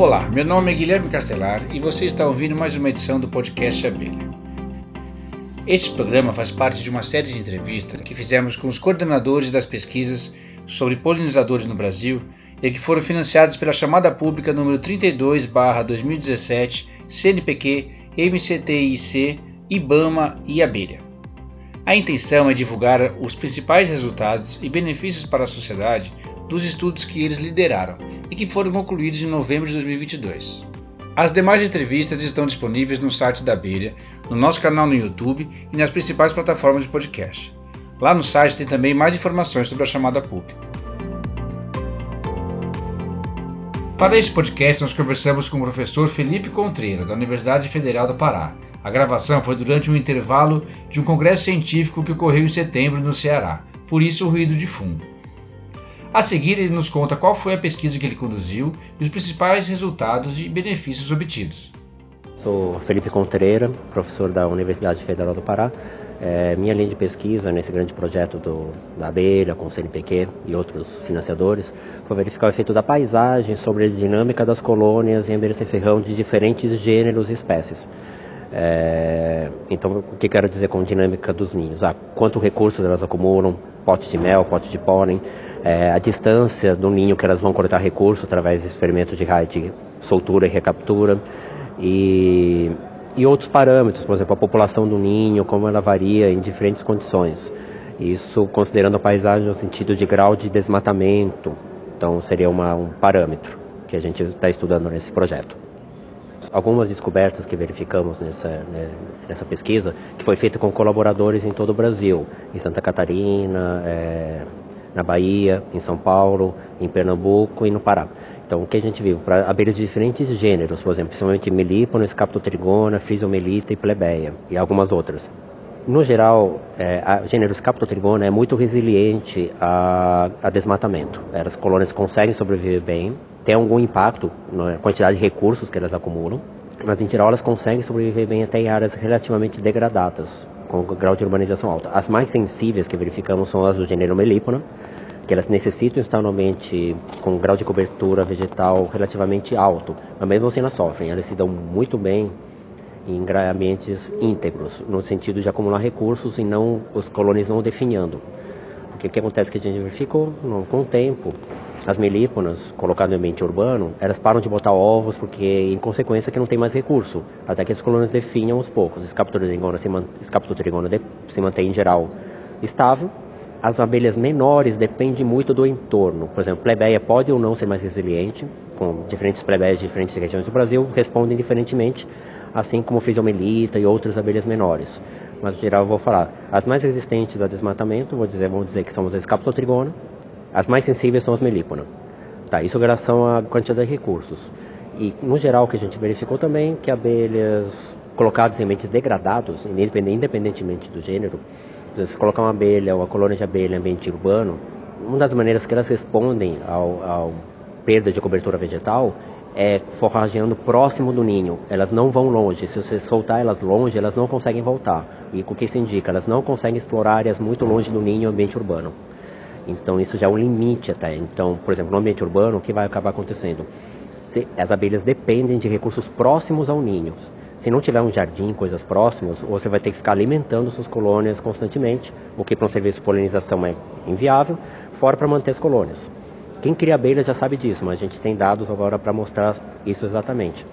Olá, meu nome é Guilherme Castelar e você está ouvindo mais uma edição do podcast Abelha. Este programa faz parte de uma série de entrevistas que fizemos com os coordenadores das pesquisas sobre polinizadores no Brasil e que foram financiadas pela chamada pública número 32/2017 CNPq, MCTIC, IBAMA e Abelha. A intenção é divulgar os principais resultados e benefícios para a sociedade dos estudos que eles lideraram e que foram concluídos em novembro de 2022. As demais entrevistas estão disponíveis no site da Abelha, no nosso canal no YouTube e nas principais plataformas de podcast. Lá no site tem também mais informações sobre a chamada pública. Para este podcast, nós conversamos com o professor Felipe Contreira, da Universidade Federal do Pará. A gravação foi durante um intervalo de um congresso científico que ocorreu em setembro no Ceará, por isso o ruído de fundo. A seguir, ele nos conta qual foi a pesquisa que ele conduziu e os principais resultados e benefícios obtidos. Sou Felipe Contreira, professor da Universidade Federal do Pará. É, minha linha de pesquisa nesse grande projeto do, da abelha, com o CNPq e outros financiadores, foi verificar o efeito da paisagem sobre a dinâmica das colônias em abelha ferrão de diferentes gêneros e espécies. É, então, o que quero dizer com dinâmica dos ninhos? Ah, quanto recursos elas acumulam, potes de mel, potes de pólen, é, a distância do ninho que elas vão coletar recursos através de experimentos de de soltura e recaptura e, e outros parâmetros, por exemplo, a população do ninho, como ela varia em diferentes condições. Isso considerando a paisagem no sentido de grau de desmatamento, então seria uma, um parâmetro que a gente está estudando nesse projeto. Algumas descobertas que verificamos nessa, né, nessa pesquisa, que foi feita com colaboradores em todo o Brasil, em Santa Catarina, é, na Bahia, em São Paulo, em Pernambuco e no Pará. Então, o que a gente viu? Para abelhas de diferentes gêneros, por exemplo, principalmente melípono, escaptotrigona, fisiomelita e plebeia, e algumas outras. No geral, é, a gênero escaptotrigona é muito resiliente a, a desmatamento. As colônias conseguem sobreviver bem, tem algum impacto na quantidade de recursos que elas acumulam, mas em geral elas conseguem sobreviver bem até em áreas relativamente degradadas, com grau de urbanização alto. As mais sensíveis que verificamos são as do gênero melípona, que elas necessitam estar no ambiente com grau de cobertura vegetal relativamente alto, mas mesmo assim elas sofrem. Elas se dão muito bem em ambientes íntegros, no sentido de acumular recursos e não os colônias não definhando. Porque o que acontece que a gente verificou com o tempo, as melíponas colocadas no ambiente urbano, elas param de botar ovos porque, em consequência, que não tem mais recurso. Até que as colônias definham aos poucos. Escaptotrigona se, man se mantém, em geral, estável. As abelhas menores dependem muito do entorno. Por exemplo, plebeia pode ou não ser mais resiliente, com diferentes plebeias de diferentes regiões do Brasil, respondem diferentemente, assim como fisiomelita e outras abelhas menores. Mas, em geral, eu vou falar. As mais resistentes a desmatamento, vou dizer, vamos dizer que são as escaptotrigona, as mais sensíveis são as melíponas. Tá, isso relação à quantidade de recursos. E, no geral, o que a gente verificou também que abelhas colocadas em ambientes degradados, independentemente do gênero, se colocar uma abelha ou uma colônia de abelha em ambiente urbano, uma das maneiras que elas respondem ao, ao perda de cobertura vegetal é forrageando próximo do ninho. Elas não vão longe. Se você soltar elas longe, elas não conseguem voltar. E o que isso indica? Elas não conseguem explorar áreas muito longe do ninho ambiente urbano. Então isso já é um limite até. Então, por exemplo, no ambiente urbano, o que vai acabar acontecendo? Se, as abelhas dependem de recursos próximos ao ninho. Se não tiver um jardim, coisas próximas, você vai ter que ficar alimentando suas colônias constantemente, o que para um serviço de polinização é inviável, fora para manter as colônias. Quem cria abelhas já sabe disso, mas a gente tem dados agora para mostrar isso exatamente.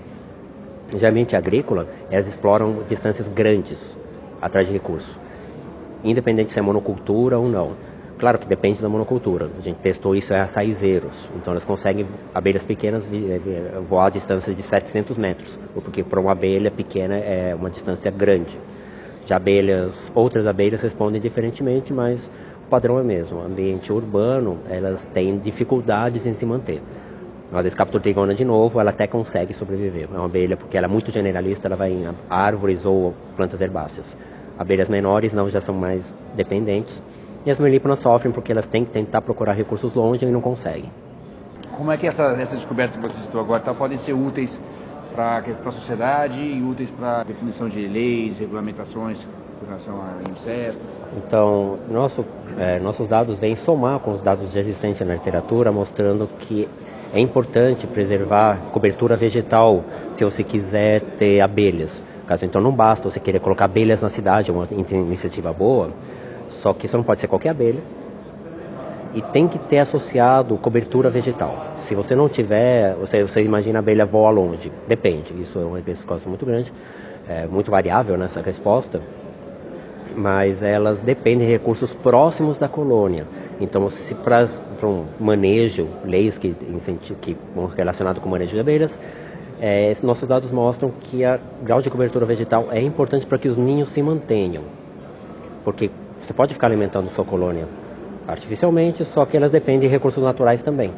Geralmente agrícola, elas exploram distâncias grandes atrás de recursos, independente se é monocultura ou não. Claro que depende da monocultura. A gente testou isso em açaizeiros. Então elas conseguem, abelhas pequenas, eh, voar a distância de 700 metros. Porque para uma abelha pequena é uma distância grande. Já abelhas, outras abelhas respondem diferentemente, mas o padrão é o mesmo. Ambiente urbano, elas têm dificuldades em se manter. Uma descapturtigona de novo, ela até consegue sobreviver. É uma abelha porque ela é muito generalista, ela vai em árvores ou plantas herbáceas. Abelhas menores não já são mais dependentes e as melíponas sofrem porque elas têm que tentar procurar recursos longe e não conseguem. Como é que essa, essa descoberta que você citou agora tá, podem ser úteis para a sociedade e úteis para a definição de leis, regulamentações com relação a insetos? Então, nosso, é, nossos dados vêm somar com os dados já existentes na literatura, mostrando que É importante preservar cobertura vegetal se você quiser ter abelhas. Caso então não basta você querer colocar abelhas na cidade, é uma iniciativa boa, só que isso não pode ser qualquer abelha. E tem que ter associado cobertura vegetal. Se você não tiver, você, você imagina a abelha voa longe. Depende, isso é uma resposta muito grande, é muito variável nessa resposta. Mas elas dependem de recursos próximos da colônia. Então, se para um manejo, leis que, que relacionado com o manejo de abelhas, é, nossos dados mostram que a grau de cobertura vegetal é importante para que os ninhos se mantenham. Porque você pode ficar alimentando sua colônia artificialmente, só que elas dependem de recursos naturais também.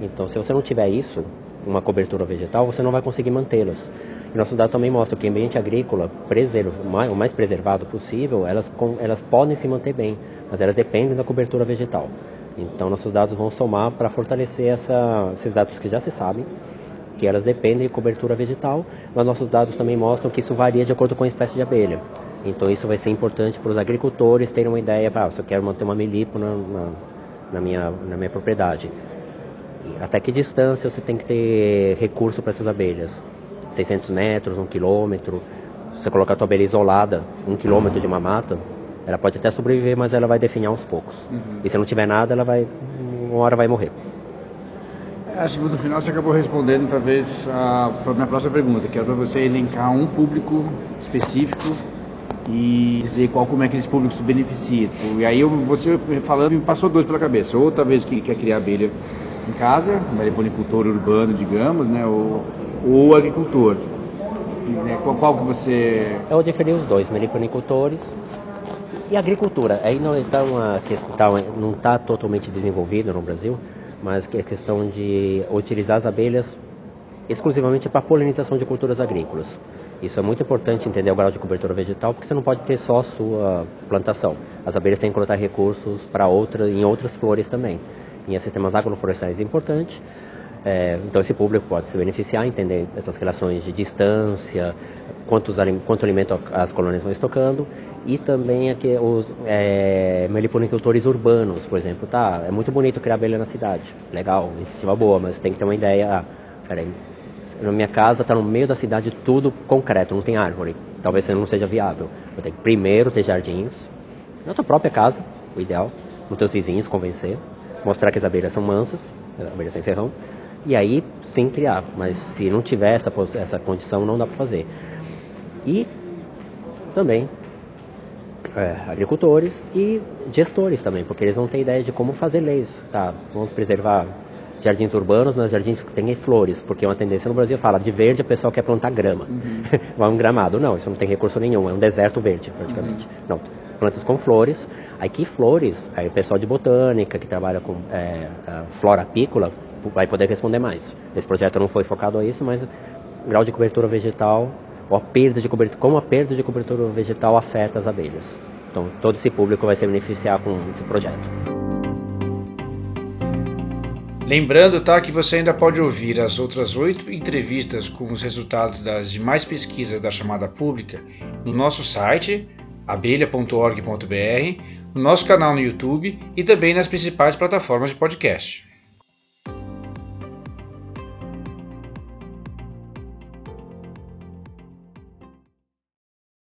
Então, se você não tiver isso, uma cobertura vegetal, você não vai conseguir mantê-los. E nossos dados também mostram que o ambiente agrícola, o mais preservado possível, elas, elas podem se manter bem, mas elas dependem da cobertura vegetal. Então, nossos dados vão somar para fortalecer essa, esses dados que já se sabem, que elas dependem de cobertura vegetal, mas nossos dados também mostram que isso varia de acordo com a espécie de abelha. Então isso vai ser importante para os agricultores terem uma ideia, ah, se eu quero manter uma melipo na, na, na, minha, na minha propriedade. Até que distância você tem que ter recurso para essas abelhas? 600 metros, 1 quilômetro. Se você colocar a tua abelha isolada, 1 quilômetro de uma mata, ela pode até sobreviver, mas ela vai definhar aos poucos. Uhum. E se não tiver nada, ela vai, uma hora vai morrer. Acho que no final você acabou respondendo talvez a, a minha próxima pergunta, que é para você elencar um público específico e dizer qual como é que esse público se beneficia. E aí eu, você falando me passou dois pela cabeça. Ou talvez que quer criar abelha em casa, meliponicultor urbano, digamos, né? Ou, ou agricultor. Né? Qual, qual que você... Eu diferi os dois, meliponicultores e agricultura. Aí não está uma questão, não está totalmente desenvolvido no Brasil, mas que é questão de utilizar as abelhas exclusivamente para polinização de culturas agrícolas. Isso é muito importante entender o grau de cobertura vegetal, porque você não pode ter só a sua plantação. As abelhas têm que coletar recursos para outra, em outras flores também. Em sistemas agroflorestais é importante. É, então esse público pode se beneficiar, entender essas relações de distância, quantos, quanto alimento as colônias vão estocando e também aqui os é, meliponicultores urbanos, por exemplo, tá? É muito bonito criar abelha na cidade, legal, iniciativa boa, mas tem que ter uma ideia. Ah, peraí, na minha casa está no meio da cidade tudo concreto, não tem árvore. Talvez não seja viável. Eu tenho que primeiro ter jardins, na tua própria casa, o ideal, nos teus vizinhos, convencer, mostrar que as abelhas são mansas, abelhas sem ferrão, e aí sim criar. Mas se não tiver essa, essa condição, não dá para fazer. E também é, agricultores e gestores também, porque eles vão ter ideia de como fazer leis. Tá, vamos preservar jardins urbanos, mas jardins que têm flores, porque é uma tendência no Brasil fala de verde a pessoa quer plantar grama. Uhum. Vai um gramado. Não, isso não tem recurso nenhum, é um deserto verde praticamente. Uhum. Não, plantas com flores. Aí que flores? Aí o pessoal de botânica que trabalha com é, flora apícola vai poder responder mais. Esse projeto não foi focado a isso, mas grau de cobertura vegetal ou a perda de cobertura, como a perda de cobertura vegetal afeta as abelhas. Então, todo esse público vai se beneficiar com esse projeto. Lembrando, tá, que você ainda pode ouvir as outras oito entrevistas com os resultados das demais pesquisas da chamada pública no nosso site abelha.org.br, no nosso canal no YouTube e também nas principais plataformas de podcast.